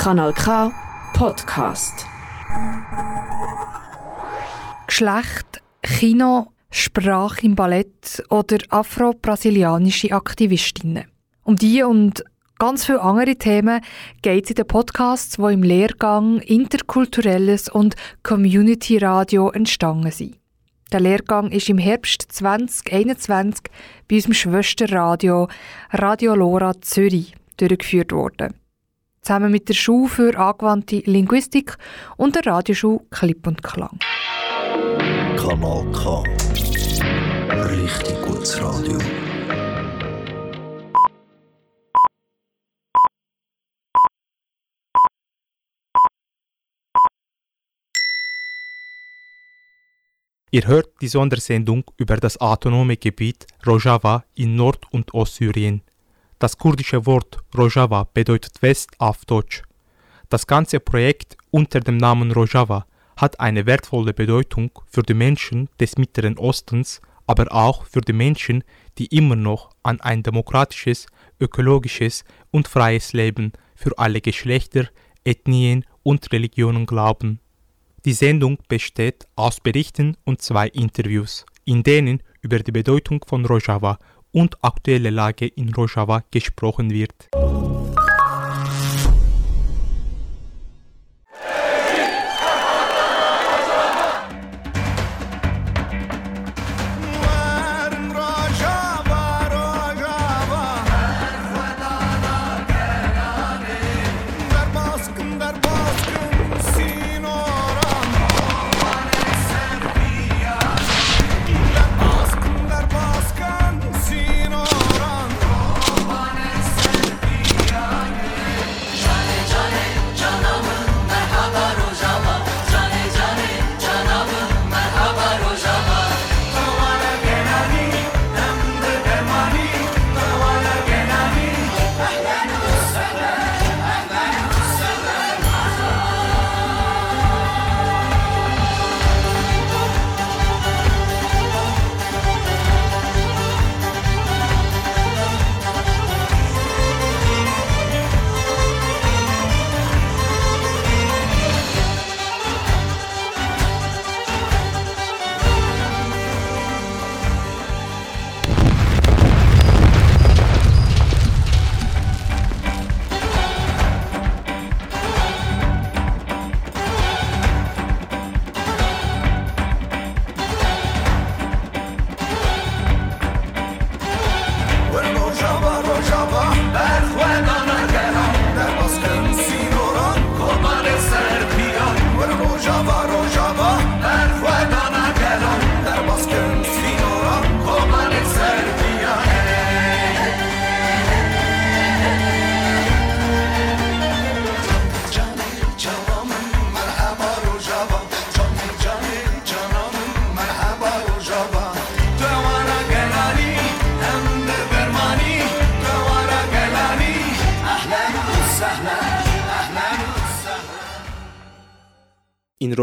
Kanal K Podcast. Geschlecht, Kino, Sprache im Ballett oder afro-brasilianische Aktivistinnen. Um die und ganz viele andere Themen geht es in den Podcasts, die im Lehrgang Interkulturelles und Community Radio entstanden sind. Der Lehrgang ist im Herbst 2021 bei unserem Schwesterradio Radio Lora Zürich durchgeführt worden. Zusammen mit der Schule für angewandte Linguistik und der Radioschule Klipp und Klang. Kanal K. Richtig gutes Radio. Ihr hört die Sondersendung über das autonome Gebiet Rojava in Nord- und Ostsyrien. Das kurdische Wort Rojava bedeutet West auf Deutsch. Das ganze Projekt unter dem Namen Rojava hat eine wertvolle Bedeutung für die Menschen des Mittleren Ostens, aber auch für die Menschen, die immer noch an ein demokratisches, ökologisches und freies Leben für alle Geschlechter, Ethnien und Religionen glauben. Die Sendung besteht aus Berichten und zwei Interviews, in denen über die Bedeutung von Rojava und aktuelle Lage in Rojava gesprochen wird.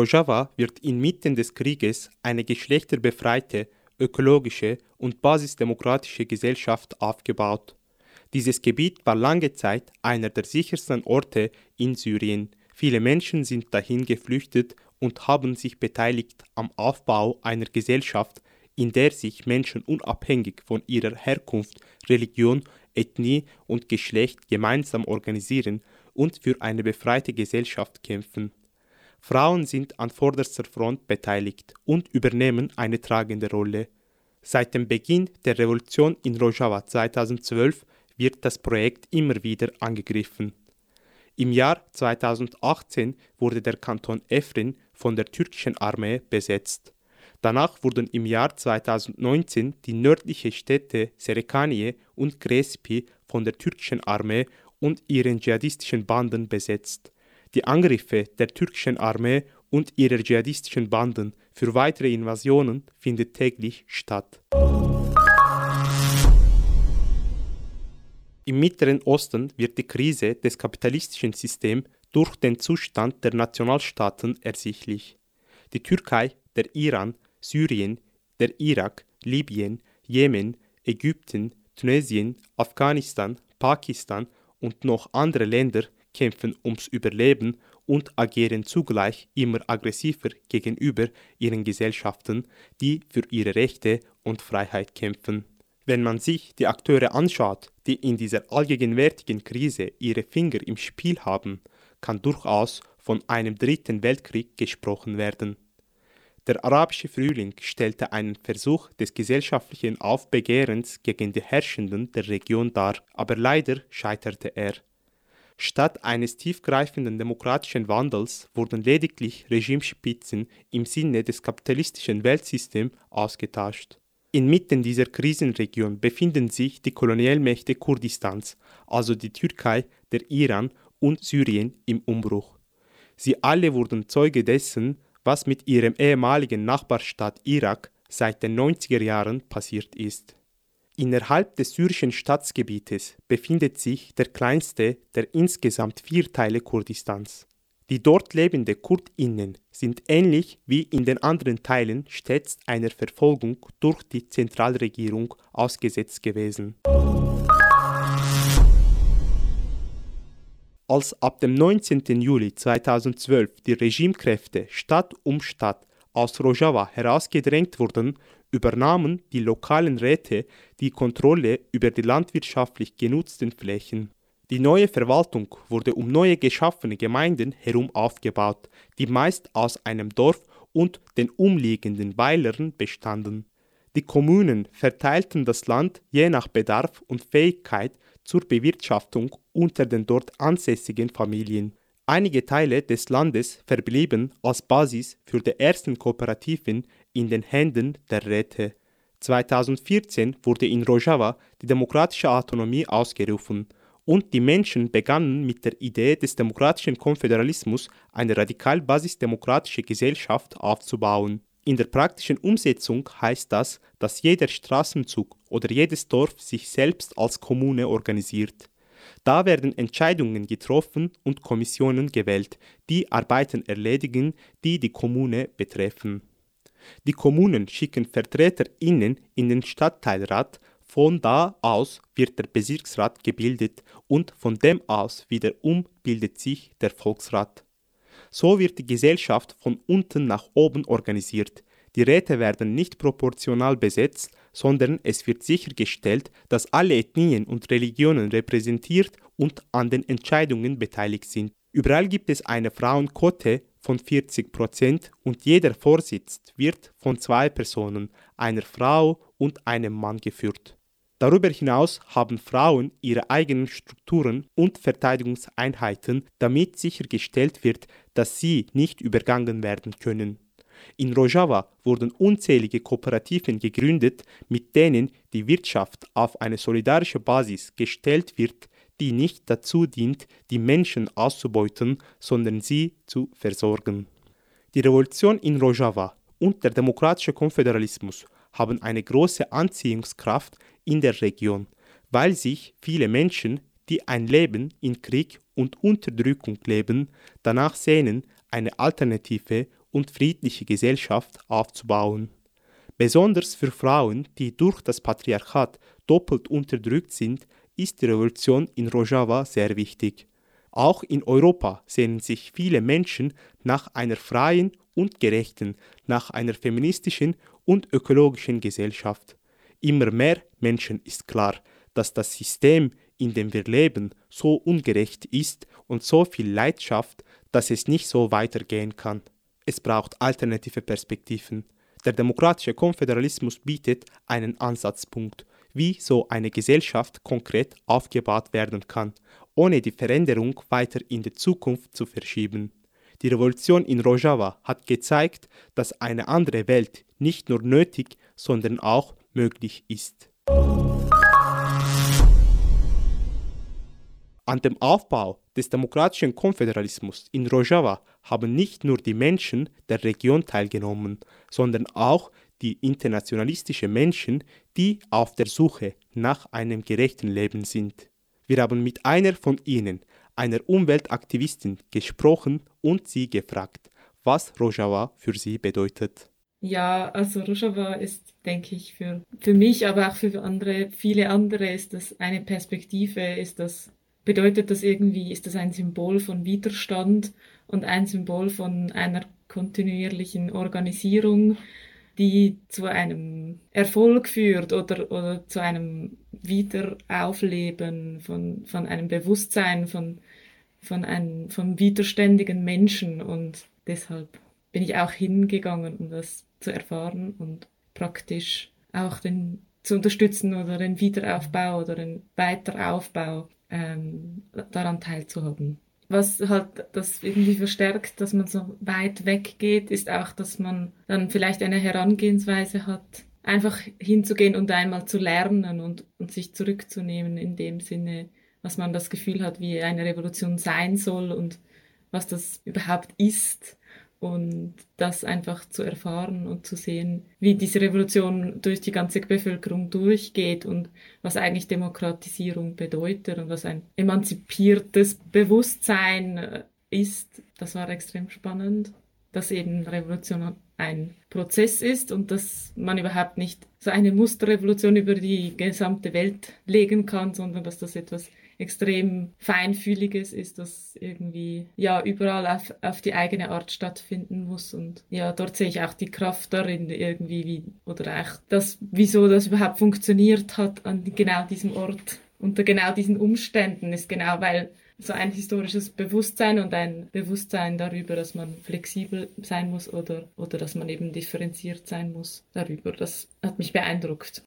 Rojava wird inmitten des Krieges eine geschlechterbefreite, ökologische und basisdemokratische Gesellschaft aufgebaut. Dieses Gebiet war lange Zeit einer der sichersten Orte in Syrien. Viele Menschen sind dahin geflüchtet und haben sich beteiligt am Aufbau einer Gesellschaft, in der sich Menschen unabhängig von ihrer Herkunft, Religion, Ethnie und Geschlecht gemeinsam organisieren und für eine befreite Gesellschaft kämpfen. Frauen sind an vorderster Front beteiligt und übernehmen eine tragende Rolle. Seit dem Beginn der Revolution in Rojava 2012 wird das Projekt immer wieder angegriffen. Im Jahr 2018 wurde der Kanton Efrin von der türkischen Armee besetzt. Danach wurden im Jahr 2019 die nördlichen Städte Serekaniye und Crespi von der türkischen Armee und ihren dschihadistischen Banden besetzt. Die Angriffe der türkischen Armee und ihrer dschihadistischen Banden für weitere Invasionen finden täglich statt. Im Mittleren Osten wird die Krise des kapitalistischen Systems durch den Zustand der Nationalstaaten ersichtlich. Die Türkei, der Iran, Syrien, der Irak, Libyen, Jemen, Ägypten, Tunesien, Afghanistan, Pakistan und noch andere Länder kämpfen ums Überleben und agieren zugleich immer aggressiver gegenüber ihren Gesellschaften, die für ihre Rechte und Freiheit kämpfen. Wenn man sich die Akteure anschaut, die in dieser allgegenwärtigen Krise ihre Finger im Spiel haben, kann durchaus von einem dritten Weltkrieg gesprochen werden. Der arabische Frühling stellte einen Versuch des gesellschaftlichen Aufbegehrens gegen die Herrschenden der Region dar, aber leider scheiterte er. Statt eines tiefgreifenden demokratischen Wandels wurden lediglich Regimespitzen im Sinne des kapitalistischen Weltsystems ausgetauscht. Inmitten dieser Krisenregion befinden sich die Kolonialmächte Kurdistans, also die Türkei, der Iran und Syrien im Umbruch. Sie alle wurden Zeuge dessen, was mit ihrem ehemaligen Nachbarstaat Irak seit den 90er Jahren passiert ist. Innerhalb des syrischen Staatsgebietes befindet sich der kleinste der insgesamt vier Teile Kurdistans. Die dort lebenden Kurdinnen sind ähnlich wie in den anderen Teilen stets einer Verfolgung durch die Zentralregierung ausgesetzt gewesen. Als ab dem 19. Juli 2012 die Regimekräfte Stadt um Stadt aus Rojava herausgedrängt wurden, übernahmen die lokalen Räte die Kontrolle über die landwirtschaftlich genutzten Flächen. Die neue Verwaltung wurde um neue geschaffene Gemeinden herum aufgebaut, die meist aus einem Dorf und den umliegenden Weilern bestanden. Die Kommunen verteilten das Land je nach Bedarf und Fähigkeit zur Bewirtschaftung unter den dort ansässigen Familien. Einige Teile des Landes verblieben als Basis für die ersten Kooperativen in den Händen der Räte. 2014 wurde in Rojava die demokratische Autonomie ausgerufen und die Menschen begannen mit der Idee des demokratischen Konföderalismus eine radikal basisdemokratische Gesellschaft aufzubauen. In der praktischen Umsetzung heißt das, dass jeder Straßenzug oder jedes Dorf sich selbst als Kommune organisiert. Da werden Entscheidungen getroffen und Kommissionen gewählt, die Arbeiten erledigen, die die Kommune betreffen. Die Kommunen schicken VertreterInnen in den Stadtteilrat, von da aus wird der Bezirksrat gebildet und von dem aus wiederum bildet sich der Volksrat. So wird die Gesellschaft von unten nach oben organisiert. Die Räte werden nicht proportional besetzt, sondern es wird sichergestellt, dass alle Ethnien und Religionen repräsentiert und an den Entscheidungen beteiligt sind. Überall gibt es eine Frauenquote von 40 Prozent und jeder Vorsitz wird von zwei Personen, einer Frau und einem Mann geführt. Darüber hinaus haben Frauen ihre eigenen Strukturen und Verteidigungseinheiten, damit sichergestellt wird, dass sie nicht übergangen werden können. In Rojava wurden unzählige Kooperativen gegründet, mit denen die Wirtschaft auf eine solidarische Basis gestellt wird, die nicht dazu dient, die Menschen auszubeuten, sondern sie zu versorgen. Die Revolution in Rojava und der demokratische Konföderalismus haben eine große Anziehungskraft in der Region, weil sich viele Menschen, die ein Leben in Krieg und Unterdrückung leben, danach sehnen, eine alternative und friedliche Gesellschaft aufzubauen. Besonders für Frauen, die durch das Patriarchat doppelt unterdrückt sind, ist die Revolution in Rojava sehr wichtig. Auch in Europa sehnen sich viele Menschen nach einer freien und gerechten, nach einer feministischen und ökologischen Gesellschaft. Immer mehr Menschen ist klar, dass das System, in dem wir leben, so ungerecht ist und so viel Leid schafft, dass es nicht so weitergehen kann. Es braucht alternative Perspektiven. Der demokratische Konföderalismus bietet einen Ansatzpunkt, wie so eine Gesellschaft konkret aufgebaut werden kann, ohne die Veränderung weiter in die Zukunft zu verschieben. Die Revolution in Rojava hat gezeigt, dass eine andere Welt nicht nur nötig, sondern auch möglich ist. An dem Aufbau des demokratischen Konföderalismus in Rojava haben nicht nur die Menschen der Region teilgenommen, sondern auch die internationalistischen Menschen, die auf der Suche nach einem gerechten Leben sind. Wir haben mit einer von ihnen, einer Umweltaktivistin, gesprochen und sie gefragt, was Rojava für sie bedeutet. Ja, also Rojava ist, denke ich, für, für mich, aber auch für andere, viele andere ist das eine Perspektive, ist das bedeutet das irgendwie, ist das ein Symbol von Widerstand und ein Symbol von einer kontinuierlichen Organisierung, die zu einem Erfolg führt oder, oder zu einem Wiederaufleben von, von einem Bewusstsein, von, von einem vom widerständigen Menschen. Und deshalb bin ich auch hingegangen, um das zu erfahren und praktisch auch den zu unterstützen oder den Wiederaufbau oder den Weiteraufbau ähm, daran teilzuhaben. Was halt das irgendwie verstärkt, dass man so weit weggeht, ist auch, dass man dann vielleicht eine Herangehensweise hat, einfach hinzugehen und einmal zu lernen und, und sich zurückzunehmen in dem Sinne, was man das Gefühl hat, wie eine Revolution sein soll und was das überhaupt ist und das einfach zu erfahren und zu sehen, wie diese Revolution durch die ganze Bevölkerung durchgeht und was eigentlich Demokratisierung bedeutet und was ein emanzipiertes Bewusstsein äh, ist. Das war extrem spannend, dass eben Revolution ein Prozess ist und dass man überhaupt nicht so eine Musterrevolution über die gesamte Welt legen kann, sondern dass das etwas extrem feinfühliges ist, das irgendwie ja überall auf, auf die eigene Art stattfinden muss. Und ja, dort sehe ich auch die Kraft darin, irgendwie, wie, oder auch das, wieso das überhaupt funktioniert hat an genau diesem Ort, unter genau diesen Umständen, ist genau, weil so ein historisches Bewusstsein und ein Bewusstsein darüber, dass man flexibel sein muss oder, oder dass man eben differenziert sein muss darüber. Das hat mich beeindruckt.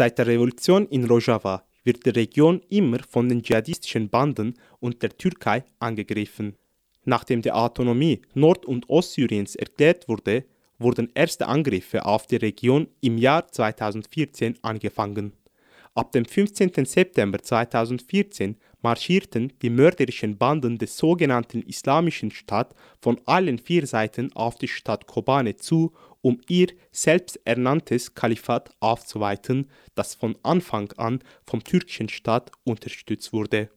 Seit der Revolution in Rojava wird die Region immer von den dschihadistischen Banden und der Türkei angegriffen. Nachdem die Autonomie Nord- und Ostsyriens erklärt wurde, wurden erste Angriffe auf die Region im Jahr 2014 angefangen. Ab dem 15. September 2014 marschierten die mörderischen Banden des sogenannten Islamischen Staat von allen vier Seiten auf die Stadt Kobane zu um ihr selbsternanntes Kalifat aufzuweiten, das von Anfang an vom türkischen Staat unterstützt wurde.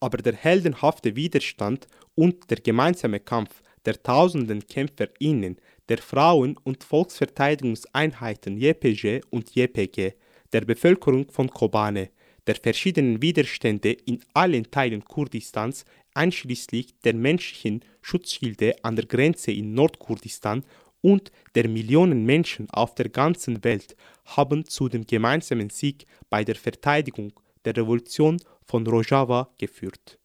Aber der heldenhafte Widerstand und der gemeinsame Kampf der tausenden KämpferInnen der Frauen- und Volksverteidigungseinheiten JPG und JPG, der Bevölkerung von Kobane, der verschiedenen Widerstände in allen Teilen Kurdistans, einschließlich der menschlichen Schutzschilde an der Grenze in Nordkurdistan und der Millionen Menschen auf der ganzen Welt haben zu dem gemeinsamen Sieg bei der Verteidigung der Revolution von Rojava geführt.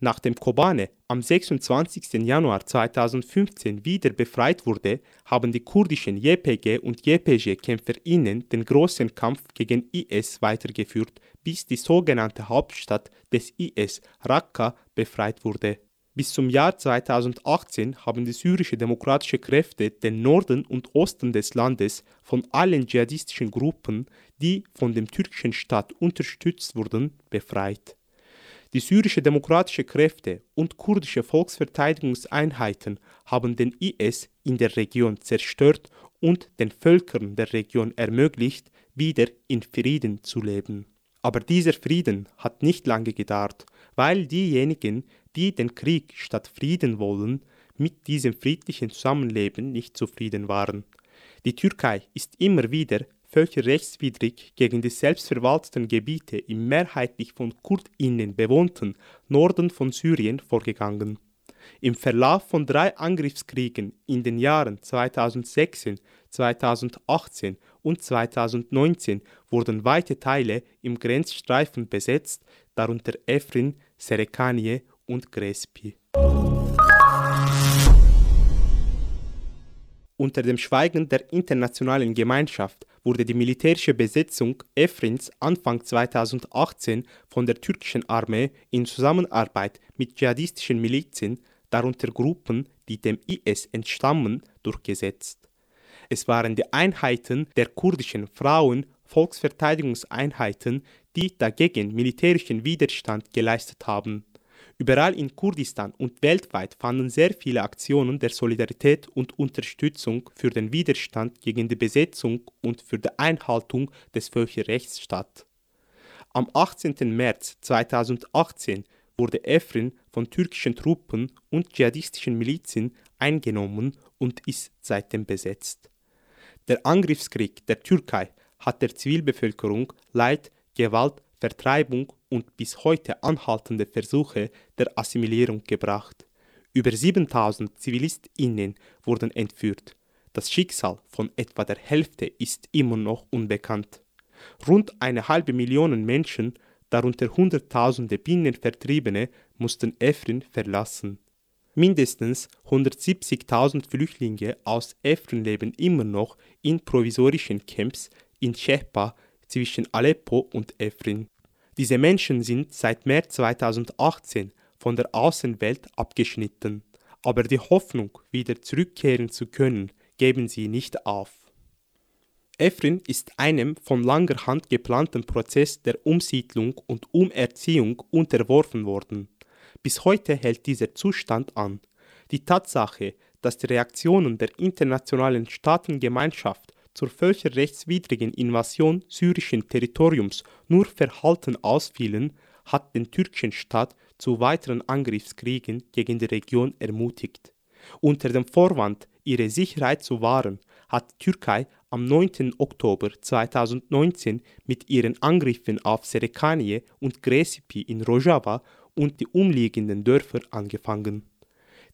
Nachdem Kobane am 26. Januar 2015 wieder befreit wurde, haben die kurdischen JPG und JPG-KämpferInnen den großen Kampf gegen IS weitergeführt, bis die sogenannte Hauptstadt des IS, Raqqa, befreit wurde. Bis zum Jahr 2018 haben die syrische demokratische Kräfte den Norden und Osten des Landes von allen dschihadistischen Gruppen, die von dem türkischen Staat unterstützt wurden, befreit. Die syrische demokratische Kräfte und kurdische Volksverteidigungseinheiten haben den IS in der Region zerstört und den Völkern der Region ermöglicht, wieder in Frieden zu leben. Aber dieser Frieden hat nicht lange gedauert, weil diejenigen, die den Krieg statt Frieden wollen, mit diesem friedlichen Zusammenleben nicht zufrieden waren. Die Türkei ist immer wieder völkerrechtswidrig gegen die selbstverwalteten Gebiete im mehrheitlich von KurdInnen bewohnten Norden von Syrien vorgegangen. Im Verlauf von drei Angriffskriegen in den Jahren 2016, 2018 und 2019 wurden weite Teile im Grenzstreifen besetzt, darunter Efrin, Serekanie und Grespi. Unter dem Schweigen der internationalen Gemeinschaft wurde die militärische Besetzung Efrins Anfang 2018 von der türkischen Armee in Zusammenarbeit mit dschihadistischen Milizen, darunter Gruppen, die dem IS entstammen, durchgesetzt. Es waren die Einheiten der kurdischen Frauen Volksverteidigungseinheiten, die dagegen militärischen Widerstand geleistet haben. Überall in Kurdistan und weltweit fanden sehr viele Aktionen der Solidarität und Unterstützung für den Widerstand gegen die Besetzung und für die Einhaltung des Völkerrechts statt. Am 18. März 2018 wurde Efrin von türkischen Truppen und dschihadistischen Milizen eingenommen und ist seitdem besetzt. Der Angriffskrieg der Türkei hat der Zivilbevölkerung Leid, Gewalt, Vertreibung und bis heute anhaltende Versuche der Assimilierung gebracht. Über 7000 ZivilistInnen wurden entführt. Das Schicksal von etwa der Hälfte ist immer noch unbekannt. Rund eine halbe Million Menschen, darunter Hunderttausende Binnenvertriebene, mussten Efrin verlassen. Mindestens 170.000 Flüchtlinge aus Efrin leben immer noch in provisorischen Camps in Shehpa zwischen Aleppo und Efrin. Diese Menschen sind seit März 2018 von der Außenwelt abgeschnitten, aber die Hoffnung, wieder zurückkehren zu können, geben sie nicht auf. Efrin ist einem von langer Hand geplanten Prozess der Umsiedlung und Umerziehung unterworfen worden. Bis heute hält dieser Zustand an. Die Tatsache, dass die Reaktionen der internationalen Staatengemeinschaft zur völkerrechtswidrigen Invasion syrischen Territoriums nur verhalten ausfielen, hat den türkischen Staat zu weiteren Angriffskriegen gegen die Region ermutigt. Unter dem Vorwand, ihre Sicherheit zu wahren, hat die Türkei am 9. Oktober 2019 mit ihren Angriffen auf Serekanie und Gresipi in Rojava und die umliegenden Dörfer angefangen.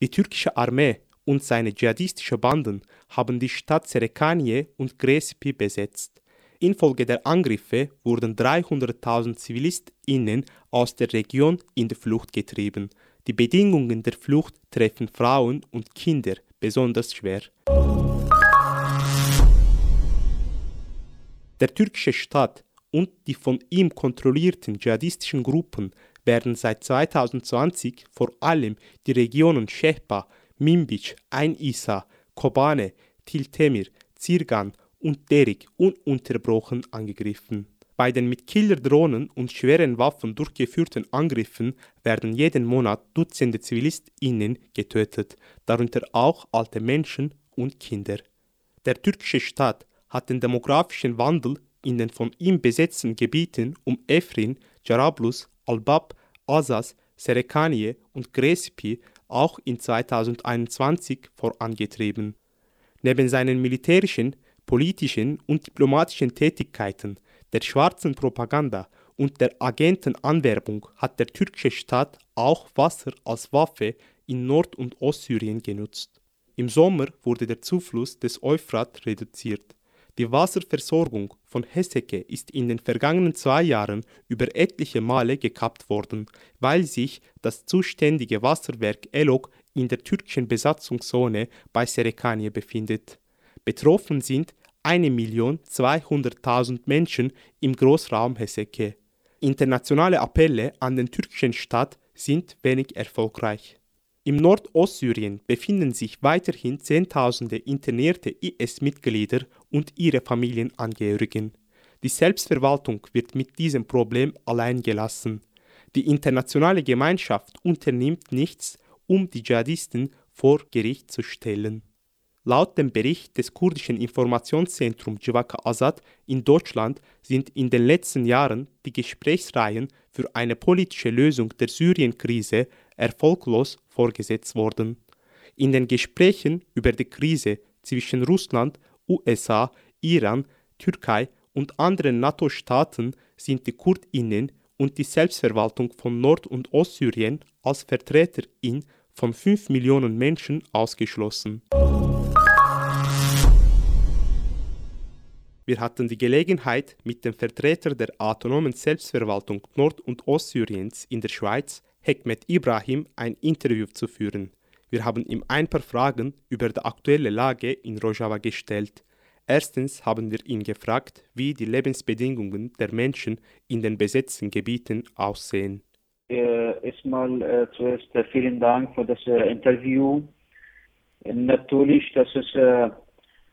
Die türkische Armee und seine dschihadistische Banden haben die Stadt Serekanie und Grespi besetzt. Infolge der Angriffe wurden 300.000 ZivilistInnen aus der Region in die Flucht getrieben. Die Bedingungen der Flucht treffen Frauen und Kinder besonders schwer. Der türkische Staat und die von ihm kontrollierten dschihadistischen Gruppen werden seit 2020 vor allem die Regionen Shehpa, Minbic, Ein Isa, Kobane, Tiltemir, Zirgan und Derik ununterbrochen angegriffen. Bei den mit Killerdrohnen und schweren Waffen durchgeführten Angriffen werden jeden Monat Dutzende ZivilistInnen getötet, darunter auch alte Menschen und Kinder. Der türkische Staat hat den demografischen Wandel in den von ihm besetzten Gebieten um Efrin, Jarablus, Albab, Asas, Serekanie und Grespi auch in 2021 vorangetrieben. Neben seinen militärischen, politischen und diplomatischen Tätigkeiten, der schwarzen Propaganda und der Agentenanwerbung hat der türkische Staat auch Wasser als Waffe in Nord- und Ostsyrien genutzt. Im Sommer wurde der Zufluss des Euphrat reduziert. Die Wasserversorgung von Heseke ist in den vergangenen zwei Jahren über etliche Male gekappt worden, weil sich das zuständige Wasserwerk Elok in der türkischen Besatzungszone bei Serekanie befindet. Betroffen sind 1.200.000 Menschen im Großraum Heseke. Internationale Appelle an den türkischen Staat sind wenig erfolgreich. Im Nordostsyrien befinden sich weiterhin Zehntausende internierte IS-Mitglieder und ihre Familienangehörigen. Die Selbstverwaltung wird mit diesem Problem allein gelassen. Die internationale Gemeinschaft unternimmt nichts, um die Dschihadisten vor Gericht zu stellen. Laut dem Bericht des kurdischen Informationszentrums Civaka Azad in Deutschland sind in den letzten Jahren die Gesprächsreihen für eine politische Lösung der Syrien-Krise erfolglos vorgesetzt worden. In den Gesprächen über die Krise zwischen Russland, USA, Iran, Türkei und anderen NATO-Staaten sind die Kurdinnen und die Selbstverwaltung von Nord- und Ostsyrien als Vertreterin von 5 Millionen Menschen ausgeschlossen. Wir hatten die Gelegenheit, mit dem Vertreter der autonomen Selbstverwaltung Nord- und Ostsyriens in der Schweiz, Hekmet Ibrahim, ein Interview zu führen. Wir haben ihm ein paar Fragen über die aktuelle Lage in Rojava gestellt. Erstens haben wir ihn gefragt, wie die Lebensbedingungen der Menschen in den besetzten Gebieten aussehen. Äh, erstmal äh, zuerst äh, vielen Dank für das äh, Interview. Natürlich, das ist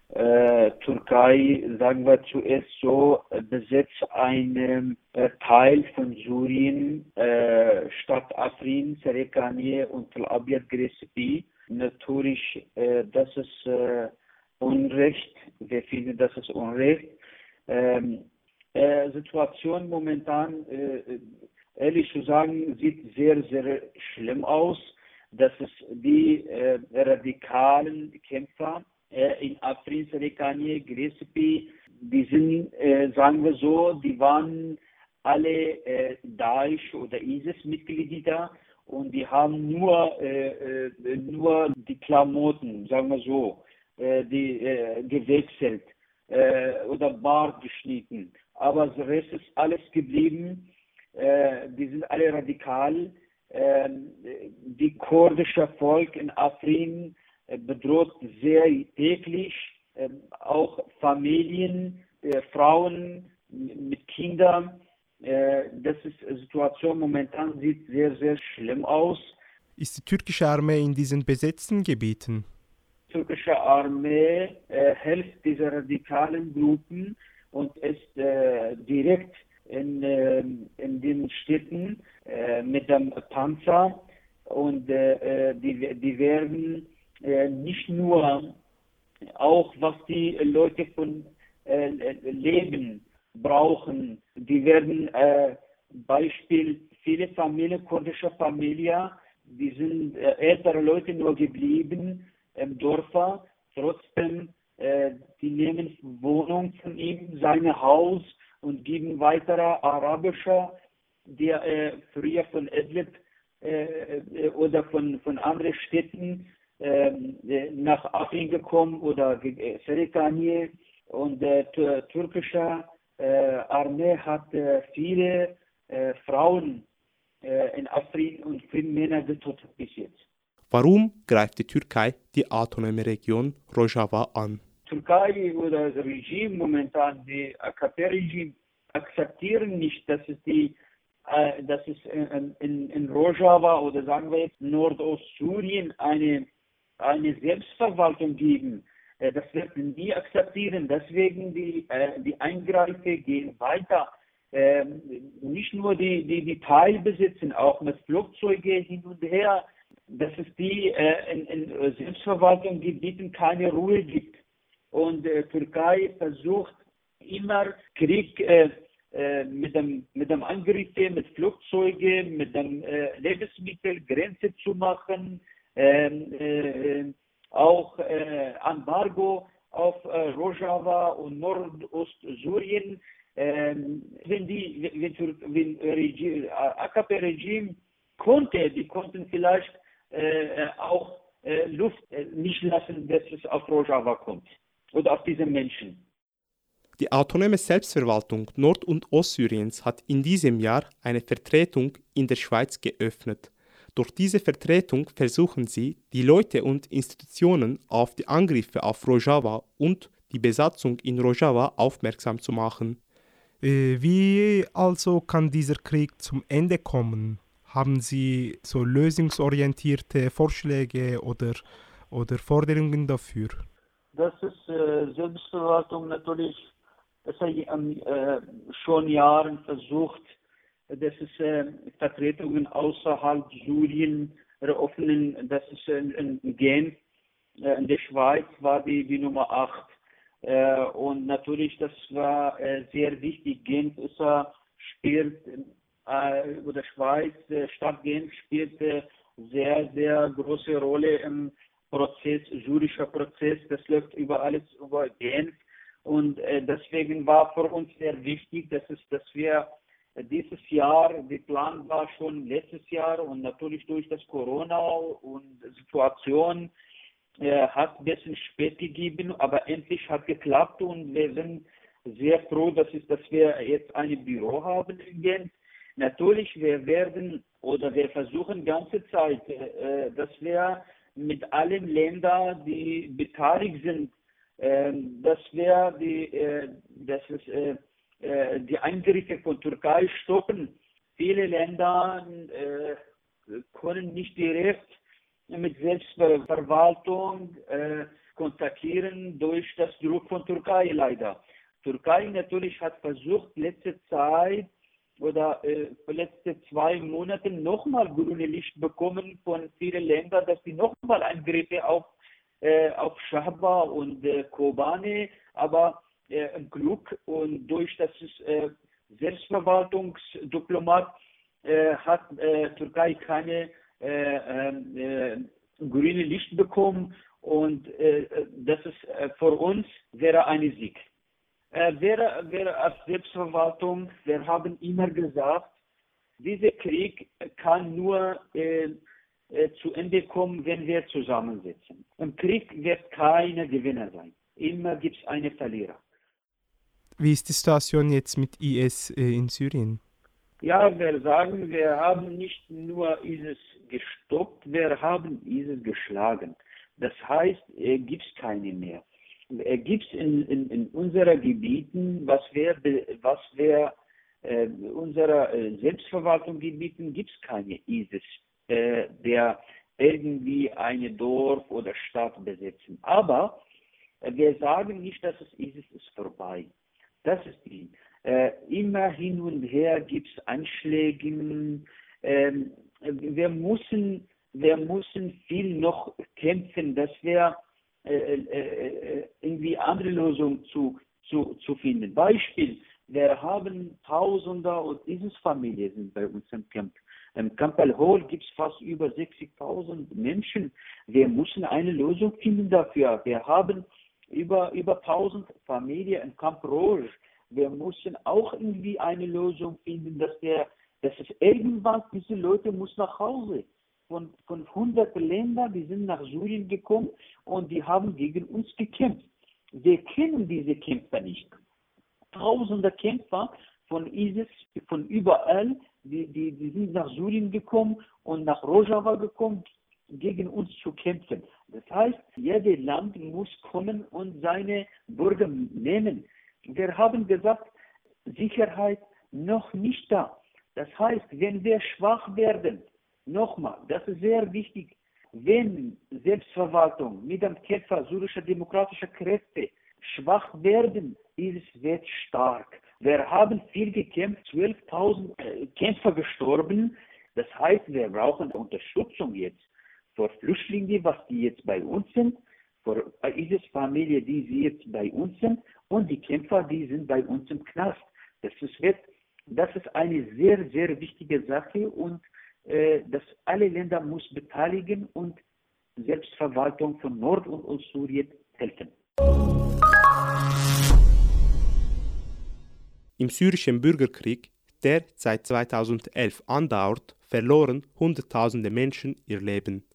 äh, Türkei, sagen wir zuerst so, besetzt einen äh, Teil von Syrien, äh, Stadt Afrin, Serekanie und Tel Abyad Gresipi. Natürlich, äh, das ist äh, Unrecht. Wir finden, das ist Unrecht. Ähm, äh, Situation momentan, ehrlich zu sagen, sieht sehr, sehr schlimm aus. Das ist die radikalen Kämpfer in Afrin, Serekanie, Gresipi, die sind, äh, sagen wir so, die waren alle äh, Daesh oder ISIS-Mitglieder und die haben nur, äh, äh, nur die Klamotten, sagen wir so, äh, die äh, gewechselt äh, oder Bart geschnitten. Aber der Rest ist alles geblieben. Äh, die sind alle radikal. Äh, die kurdische Volk in Afrin äh, bedroht sehr täglich äh, auch Familien, äh, Frauen mit Kindern. Äh, das ist die Situation momentan sieht sehr, sehr schlimm aus. Ist die türkische Armee in diesen besetzten Gebieten? Die türkische Armee äh, hilft diese radikalen Gruppen und ist äh, direkt in, äh, in den Städten äh, mit dem Panzer und äh, äh, die, die werden äh, nicht nur auch was die Leute von äh, Leben brauchen, die werden äh, Beispiel viele Familien, kurdische Familien, die sind äh, ältere Leute nur geblieben im Dorf, trotzdem äh, die nehmen Wohnung von ihm, sein Haus und geben weitere arabische, die äh, früher von Idlib äh, äh, oder von, von anderen Städten äh, nach Afrin gekommen oder äh, Serekanie und die äh, türkische äh, Armee hat äh, viele äh, Frauen in Afrin und viele Männer getötet bis jetzt. Warum greift die Türkei die autonome Region Rojava an? Türkei oder das Regime momentan, die AKP-Regime, akzeptieren nicht, dass es die äh, dass es in, in, in Rojava oder sagen wir jetzt Nordostsyrien eine, eine Selbstverwaltung geben. Äh, das wird nie akzeptieren. Deswegen die, äh, die Eingreife gehen weiter. Ähm, nicht nur die, die, die Teilbesitzen, auch mit Flugzeugen hin und her. Dass es die äh, in, in Selbstverwaltungsgebieten keine Ruhe gibt. Und Türkei versucht immer Krieg mit dem, mit dem Angriff, mit Flugzeugen, mit dem äh, Lebensmittelgrenze zu machen, auch äh, Embargo auf äh, Rojava und Nordostsyrien. Ähm, wenn die, wenn, wenn Regime, AKP-Regime konnte, die konnten vielleicht äh, auch äh, Luft äh, nicht lassen, dass es auf Rojava kommt oder auf diese Menschen. Die autonome Selbstverwaltung Nord- und Ostsyriens hat in diesem Jahr eine Vertretung in der Schweiz geöffnet. Durch diese Vertretung versuchen sie, die Leute und Institutionen auf die Angriffe auf Rojava und die Besatzung in Rojava aufmerksam zu machen. Äh, wie also kann dieser Krieg zum Ende kommen? Haben Sie so lösungsorientierte Vorschläge oder, oder Forderungen dafür? Das ist äh, Selbstverwaltung natürlich, das hat äh, schon Jahren versucht, dass es äh, Vertretungen außerhalb Syrien eröffnen, das ist in, Genf, äh, in der Schweiz war die, die Nummer 8. Äh, und natürlich, das war äh, sehr wichtig. Genf ist, spielt, oder Schweiz, Stadt Genf spielt sehr, sehr große Rolle im Prozess, syrischer Prozess. Das läuft über alles über Genf. Und deswegen war für uns sehr wichtig, dass, es, dass wir dieses Jahr, der Plan war schon letztes Jahr und natürlich durch das Corona und Situation äh, hat ein bisschen spät gegeben, aber endlich hat geklappt und wir sind sehr froh, dass, es, dass wir jetzt ein Büro haben in Genf. Natürlich, wir werden oder wir versuchen ganze Zeit, äh, dass wir mit allen Ländern, die beteiligt sind, äh, dass wir die, äh, dass es, äh, äh, die Eingriffe von Türkei stoppen. Viele Länder äh, können nicht direkt mit Selbstverwaltung kontaktieren durch das Druck von Türkei leider. Türkei natürlich hat versucht, letzte Zeit oder äh, letzte zwei Monate nochmal grüne Licht bekommen von vielen Ländern, dass sie nochmal Angriffe auf, äh, auf Shahba und äh, Kobane, aber äh, Glück und durch das äh, Selbstverwaltungsdiplomat äh, hat äh, Türkei keine äh, äh, grüne Licht bekommen und das ist für uns wäre ein Sieg. Wir, wir als Selbstverwaltung, wir haben immer gesagt, dieser Krieg kann nur zu Ende kommen, wenn wir zusammensitzen. Im Krieg wird keiner Gewinner sein. Immer gibt es einen Verlierer. Wie ist die Situation jetzt mit IS äh, in Syrien? Ja, wir sagen, wir haben nicht nur ISIS gestoppt, wir haben ISIS geschlagen. Das heißt, es gibt keine mehr. Es gibt in, in, in unseren Gebieten, was wir, was wir äh, unserer äh, Selbstverwaltung gebieten, gibt es keine ISIS, äh, der irgendwie eine Dorf oder Stadt besetzen. Aber wir sagen nicht, dass es ISIS ist vorbei. Das ist die. Äh, immer hin und her gibt es Anschläge. Ähm, wir müssen wir müssen viel noch kämpfen, dass wir äh, äh, äh, irgendwie andere Lösungen zu, zu, zu finden. Beispiel, wir haben Tausender und ISIS-Familien sind bei uns im Camp. Im Camp Al-Hol gibt es fast über 60.000 Menschen. Wir müssen eine Lösung finden dafür. Wir haben über, über 1000 Familien im Camp Rouge. Wir müssen auch irgendwie eine Lösung finden, dass wir, dass es irgendwann diese Leute muss nach Hause von, von hunderten Ländern, die sind nach Syrien gekommen und die haben gegen uns gekämpft. Wir kennen diese Kämpfer nicht. Tausende Kämpfer von ISIS, von überall, die, die, die sind nach Syrien gekommen und nach Rojava gekommen, gegen uns zu kämpfen. Das heißt, jedes Land muss kommen und seine Bürger nehmen. Wir haben gesagt, Sicherheit noch nicht da. Das heißt, wenn wir schwach werden, Nochmal, das ist sehr wichtig. Wenn Selbstverwaltung mit dem Kämpfer syrischer demokratischer Kräfte schwach werden, ist es wird stark. Wir haben viel gekämpft, 12.000 äh, Kämpfer gestorben. Das heißt, wir brauchen Unterstützung jetzt für Flüchtlinge, was die jetzt bei uns sind, für ISIS-Familie, die sie jetzt bei uns sind, und die Kämpfer, die sind bei uns im Knast. Das ist, wird, das ist eine sehr, sehr wichtige Sache und äh, dass alle Länder muss beteiligen und Selbstverwaltung von Nord- und Ostsyrien helfen. Im syrischen Bürgerkrieg, der seit 2011 andauert, verloren Hunderttausende Menschen ihr Leben.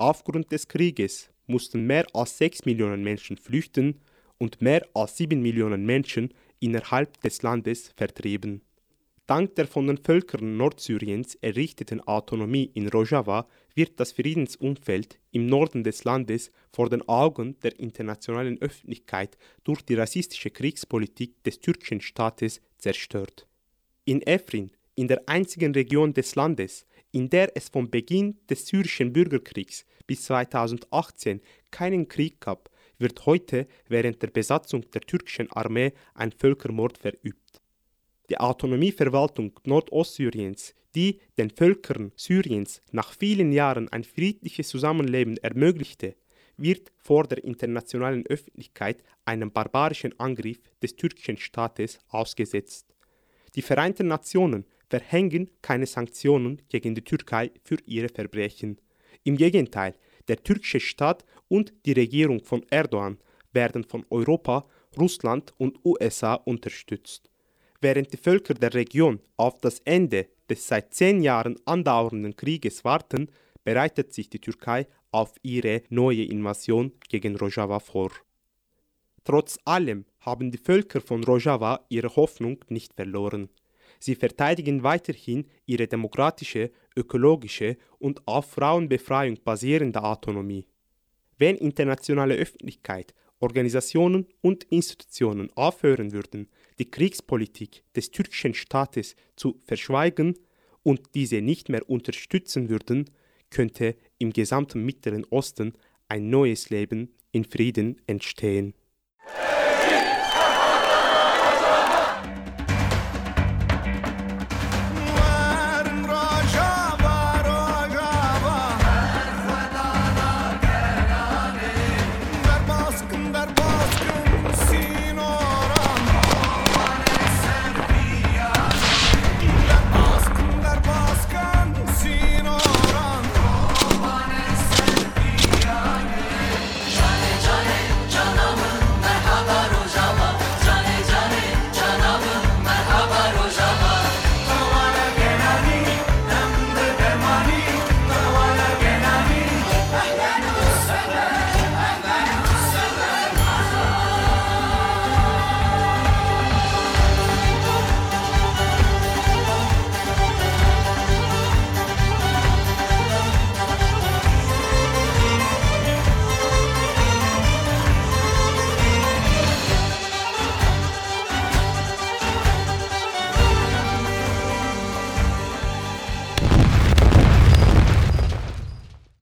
Aufgrund des Krieges mussten mehr als 6 Millionen Menschen flüchten und mehr als 7 Millionen Menschen innerhalb des Landes vertrieben. Dank der von den Völkern Nordsyriens errichteten Autonomie in Rojava wird das Friedensumfeld im Norden des Landes vor den Augen der internationalen Öffentlichkeit durch die rassistische Kriegspolitik des türkischen Staates zerstört. In Efrin, in der einzigen Region des Landes, in der es vom Beginn des syrischen Bürgerkriegs bis 2018 keinen Krieg gab, wird heute während der Besatzung der türkischen Armee ein Völkermord verübt. Die Autonomieverwaltung Nordostsyriens, die den Völkern Syriens nach vielen Jahren ein friedliches Zusammenleben ermöglichte, wird vor der internationalen Öffentlichkeit einem barbarischen Angriff des türkischen Staates ausgesetzt. Die Vereinten Nationen verhängen keine Sanktionen gegen die Türkei für ihre Verbrechen. Im Gegenteil, der türkische Staat und die Regierung von Erdogan werden von Europa, Russland und USA unterstützt. Während die Völker der Region auf das Ende des seit zehn Jahren andauernden Krieges warten, bereitet sich die Türkei auf ihre neue Invasion gegen Rojava vor. Trotz allem haben die Völker von Rojava ihre Hoffnung nicht verloren. Sie verteidigen weiterhin ihre demokratische, ökologische und auf Frauenbefreiung basierende Autonomie. Wenn internationale Öffentlichkeit, Organisationen und Institutionen aufhören würden, die Kriegspolitik des türkischen Staates zu verschweigen und diese nicht mehr unterstützen würden, könnte im gesamten Mittleren Osten ein neues Leben in Frieden entstehen.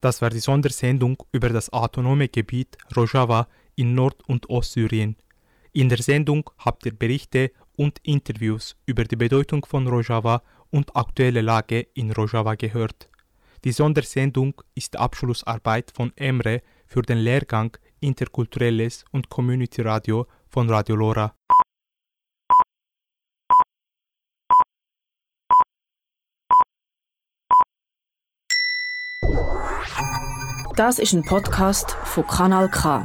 Das war die Sondersendung über das autonome Gebiet Rojava in Nord- und Ostsyrien. In der Sendung habt ihr Berichte und Interviews über die Bedeutung von Rojava und aktuelle Lage in Rojava gehört. Die Sondersendung ist Abschlussarbeit von Emre für den Lehrgang Interkulturelles und Community Radio von Radio Lora. Das ist ein Podcast von Kanal K.